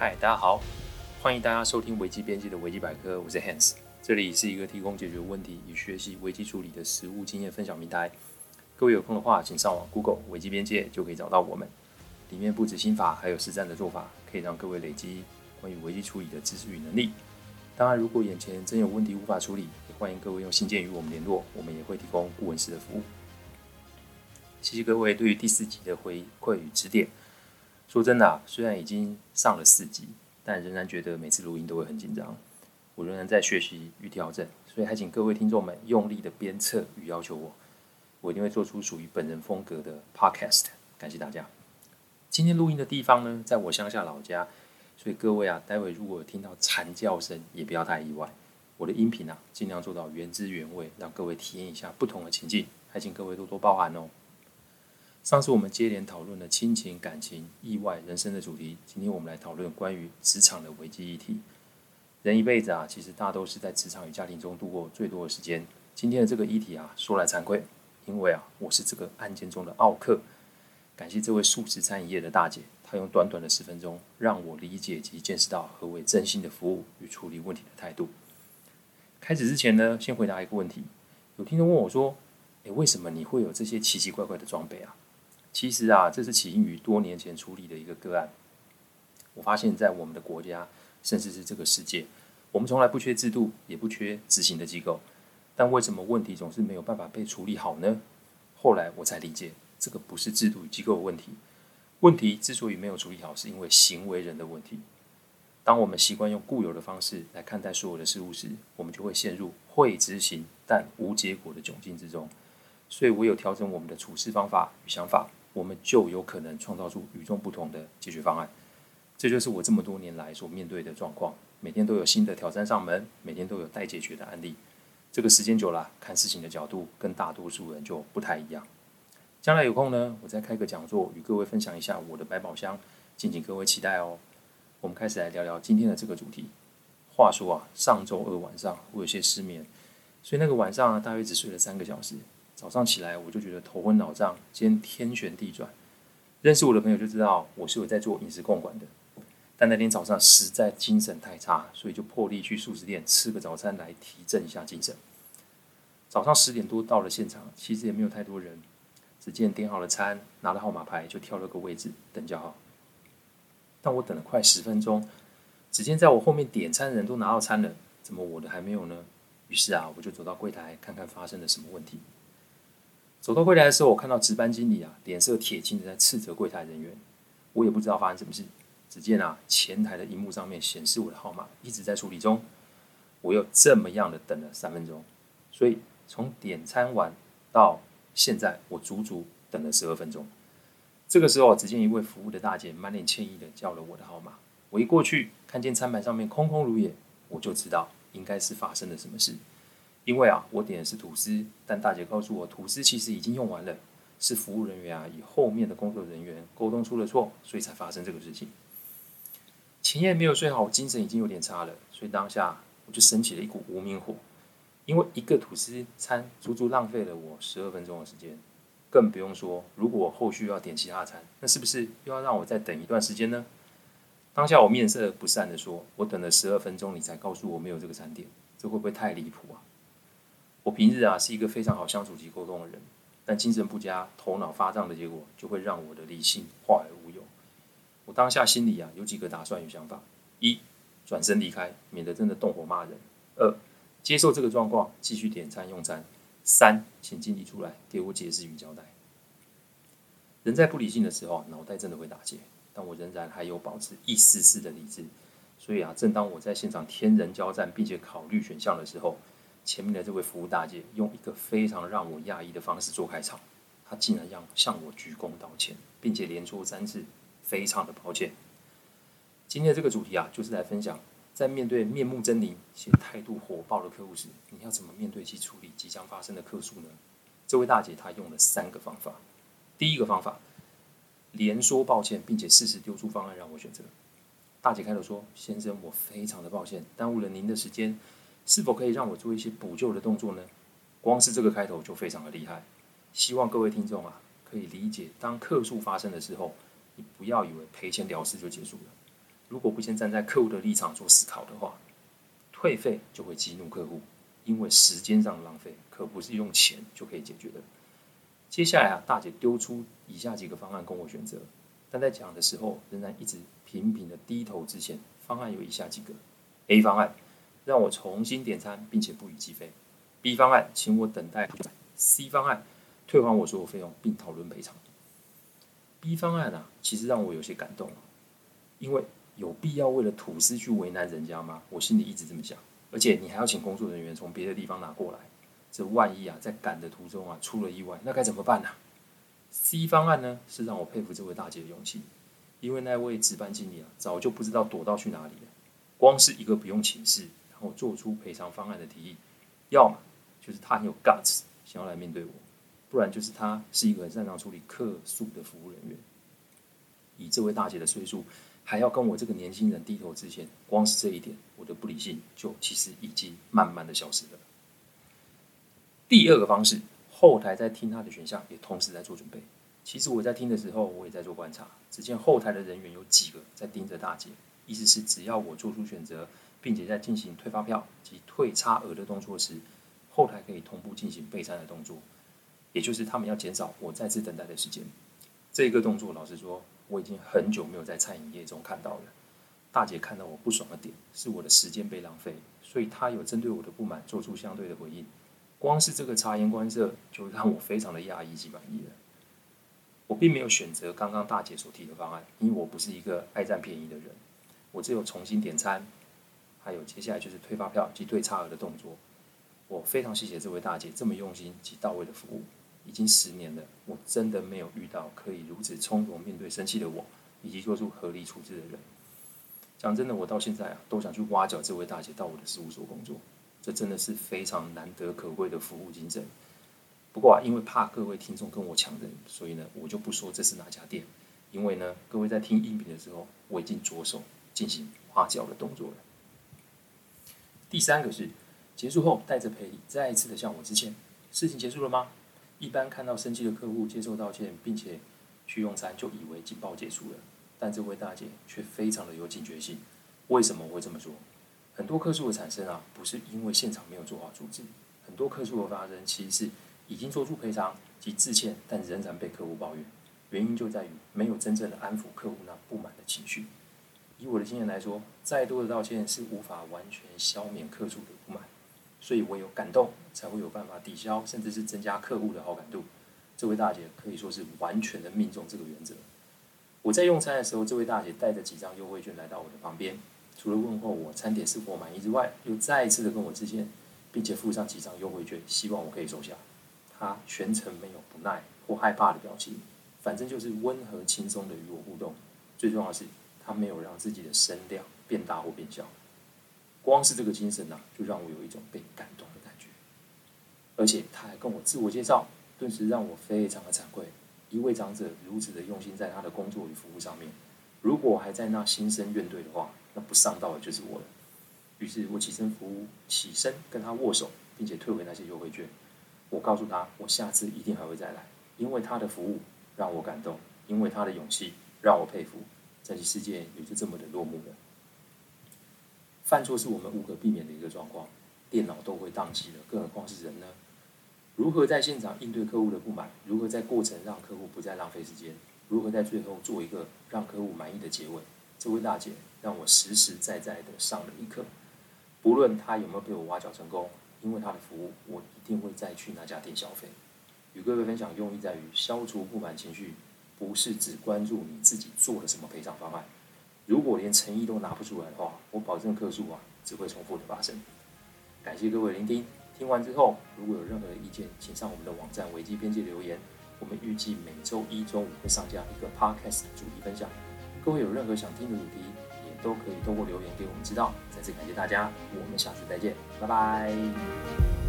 嗨，大家好，欢迎大家收听危机边界的危机百科，我是 Hans，这里是一个提供解决问题与学习危机处理的实务经验分享平台。各位有空的话，请上网 Google 危机边界就可以找到我们，里面不止心法，还有实战的做法，可以让各位累积关于危机处理的知识与能力。当然，如果眼前真有问题无法处理，也欢迎各位用信件与我们联络，我们也会提供顾问式的服务。谢谢各位对于第四集的回馈与指点。说真的啊，虽然已经上了四级，但仍然觉得每次录音都会很紧张。我仍然在学习与调整，所以还请各位听众们用力的鞭策与要求我，我一定会做出属于本人风格的 podcast。感谢大家。今天录音的地方呢，在我乡下老家，所以各位啊，待会如果听到惨叫声，也不要太意外。我的音频啊，尽量做到原汁原味，让各位体验一下不同的情境，还请各位多多包涵哦。上次我们接连讨论了亲情、感情、意外、人生的主题，今天我们来讨论关于职场的危机议题。人一辈子啊，其实大都是在职场与家庭中度过最多的时间。今天的这个议题啊，说来惭愧，因为啊，我是这个案件中的奥客。感谢这位素食餐饮业的大姐，她用短短的十分钟，让我理解及见识到何为真心的服务与处理问题的态度。开始之前呢，先回答一个问题：有听众问我说，诶，为什么你会有这些奇奇怪怪的装备啊？其实啊，这是起因于多年前处理的一个个案。我发现，在我们的国家，甚至是这个世界，我们从来不缺制度，也不缺执行的机构。但为什么问题总是没有办法被处理好呢？后来我才理解，这个不是制度与机构的问题。问题之所以没有处理好，是因为行为人的问题。当我们习惯用固有的方式来看待所有的事物时，我们就会陷入会执行但无结果的窘境之中。所以，唯有调整我们的处事方法与想法。我们就有可能创造出与众不同的解决方案，这就是我这么多年来所面对的状况。每天都有新的挑战上门，每天都有待解决的案例。这个时间久了，看事情的角度跟大多数人就不太一样。将来有空呢，我再开个讲座，与各位分享一下我的百宝箱，敬请各位期待哦。我们开始来聊聊今天的这个主题。话说啊，上周二晚上我有些失眠，所以那个晚上啊，大约只睡了三个小时。早上起来，我就觉得头昏脑胀，兼天天旋地转。认识我的朋友就知道我是有在做饮食控管的，但那天早上实在精神太差，所以就破例去素食店吃个早餐来提振一下精神。早上十点多到了现场，其实也没有太多人，只见点好了餐，拿了号码牌就挑了个位置等叫号。但我等了快十分钟，只见在我后面点餐的人都拿到餐了，怎么我的还没有呢？于是啊，我就走到柜台看看发生了什么问题。走到柜台的时候，我看到值班经理啊，脸色铁青的在斥责柜台人员。我也不知道发生什么事，只见啊，前台的荧幕上面显示我的号码一直在处理中。我又这么样的等了三分钟，所以从点餐完到现在，我足足等了十二分钟。这个时候，只见一位服务的大姐满脸歉意的叫了我的号码。我一过去，看见餐盘上面空空如也，我就知道应该是发生了什么事。因为啊，我点的是吐司，但大姐告诉我吐司其实已经用完了，是服务人员啊与后面的工作人员沟通出了错，所以才发生这个事情。前夜没有睡好，我精神已经有点差了，所以当下我就升起了一股无名火，因为一个吐司餐足足浪费了我十二分钟的时间，更不用说如果我后续要点其他餐，那是不是又要让我再等一段时间呢？当下我面色不善的说：“我等了十二分钟，你才告诉我没有这个餐点，这会不会太离谱啊？”我平日啊是一个非常好相处及沟通的人，但精神不佳、头脑发胀的结果，就会让我的理性化而无有。我当下心里啊有几个打算与想法：一、转身离开，免得真的动火骂人；二、接受这个状况，继续点餐用餐；三、请经理出来给我解释与交代。人在不理性的时候，脑袋真的会打结，但我仍然还有保持一丝丝的理智。所以啊，正当我在现场天人交战，并且考虑选项的时候，前面的这位服务大姐用一个非常让我讶异的方式做开场，她竟然要向我鞠躬道歉，并且连说三次“非常的抱歉”。今天的这个主题啊，就是来分享，在面对面目狰狞且态度火爆的客户时，你要怎么面对及处理即将发生的客诉呢？这位大姐她用了三个方法。第一个方法，连说抱歉，并且适时丢出方案让我选择。大姐开头说：“先生，我非常的抱歉，耽误了您的时间。”是否可以让我做一些补救的动作呢？光是这个开头就非常的厉害。希望各位听众啊，可以理解，当客诉发生的时候，你不要以为赔钱了事就结束了。如果不先站在客户的立场做思考的话，退费就会激怒客户，因为时间上的浪费可不是用钱就可以解决的。接下来啊，大姐丢出以下几个方案供我选择，但在讲的时候仍然一直频频的低头之前，方案有以下几个：A 方案让我重新点餐并且不予计费；B 方案请我等待；C 方案退还我所有费用并讨论赔偿。B 方案啊，其实让我有些感动，因为有必要为了吐司去为难人家吗？我心里一直这么想。而且你还要请工作人员从别的地方拿过来，这万一啊在赶的途中啊出了意外，那该怎么办呢？C 方案呢，是让我佩服这位大姐的勇气，因为那位值班经理啊早就不知道躲到去哪里了，光是一个不用请示，后做出赔偿方案的提议，要么就是他很有 guts 想要来面对我。不然就是他是一个很擅长处理客诉的服务人员。以这位大姐的岁数，还要跟我这个年轻人低头之前，光是这一点，我的不理性就其实已经慢慢的消失了。第二个方式，后台在听他的选项，也同时在做准备。其实我在听的时候，我也在做观察。只见后台的人员有几个在盯着大姐，意思是只要我做出选择，并且在进行退发票及退差额的动作时，后台可以同步进行备餐的动作。也就是他们要减少我再次等待的时间。这个动作，老实说，我已经很久没有在餐饮业中看到了。大姐看到我不爽的点，是我的时间被浪费，所以她有针对我的不满做出相对的回应。光是这个察言观色，就让我非常的讶异及满意了。我并没有选择刚刚大姐所提的方案，因为我不是一个爱占便宜的人。我只有重新点餐，还有接下来就是退发票及退差额的动作。我非常谢谢这位大姐这么用心及到位的服务。已经十年了，我真的没有遇到可以如此从容面对生气的我，以及做出合理处置的人。讲真的，我到现在啊，都想去挖角这位大姐到我的事务所工作。这真的是非常难得可贵的服务精神。不过啊，因为怕各位听众跟我抢人，所以呢，我就不说这是哪家店。因为呢，各位在听音频的时候，我已经着手进行挖角的动作了。第三个是结束后带着赔礼再一次的向我致歉。事情结束了吗？一般看到生气的客户接受道歉，并且去用餐，就以为警报结束了。但这位大姐却非常的有警觉性。为什么会这么说？很多客诉的产生啊，不是因为现场没有做好处置，很多客诉的发生其实是已经做出赔偿及致歉，但仍然被客户抱怨。原因就在于没有真正的安抚客户那不满的情绪。以我的经验来说，再多的道歉是无法完全消免客诉的不满。所以，唯有感动，才会有办法抵消，甚至是增加客户的好感度。这位大姐可以说是完全的命中这个原则。我在用餐的时候，这位大姐带着几张优惠券来到我的旁边，除了问候我餐点是否满意之外，又再一次的跟我致歉，并且附上几张优惠券，希望我可以收下。她全程没有不耐或害怕的表情，反正就是温和轻松的与我互动。最重要的是，他没有让自己的声量变大或变小。光是这个精神呢、就让我有一种被感动的感觉。而且他还跟我自我介绍，顿时让我非常的惭愧。一位长者如此的用心在他的工作与服务上面，如果还在那心生怨怼的话，那不上道的就是我了。于是我起身服务，起身跟他握手，并且退回那些优惠券。我告诉他，我下次一定还会再来，因为他的服务让我感动，因为他的勇气让我佩服。这些世界也就这么的落幕了。犯错是我们无可避免的一个状况，电脑都会宕机了，更何况是人呢？如何在现场应对客户的不满？如何在过程让客户不再浪费时间？如何在最后做一个让客户满意的结尾？这位大姐让我实实在在的上了一课。不论她有没有被我挖角成功，因为她的服务，我一定会再去那家店消费。与各位分享用意在于消除不满情绪，不是只关注你自己做了什么赔偿方案。如果连诚意都拿不出来的话，我保证客诉啊只会重复的发生。感谢各位聆听，听完之后如果有任何的意见，请上我们的网站危机编辑留言。我们预计每周一中午会上架一个 podcast 主题分享。各位有任何想听的主题，也都可以通过留言给我们知道。再次感谢大家，我们下次再见，拜拜。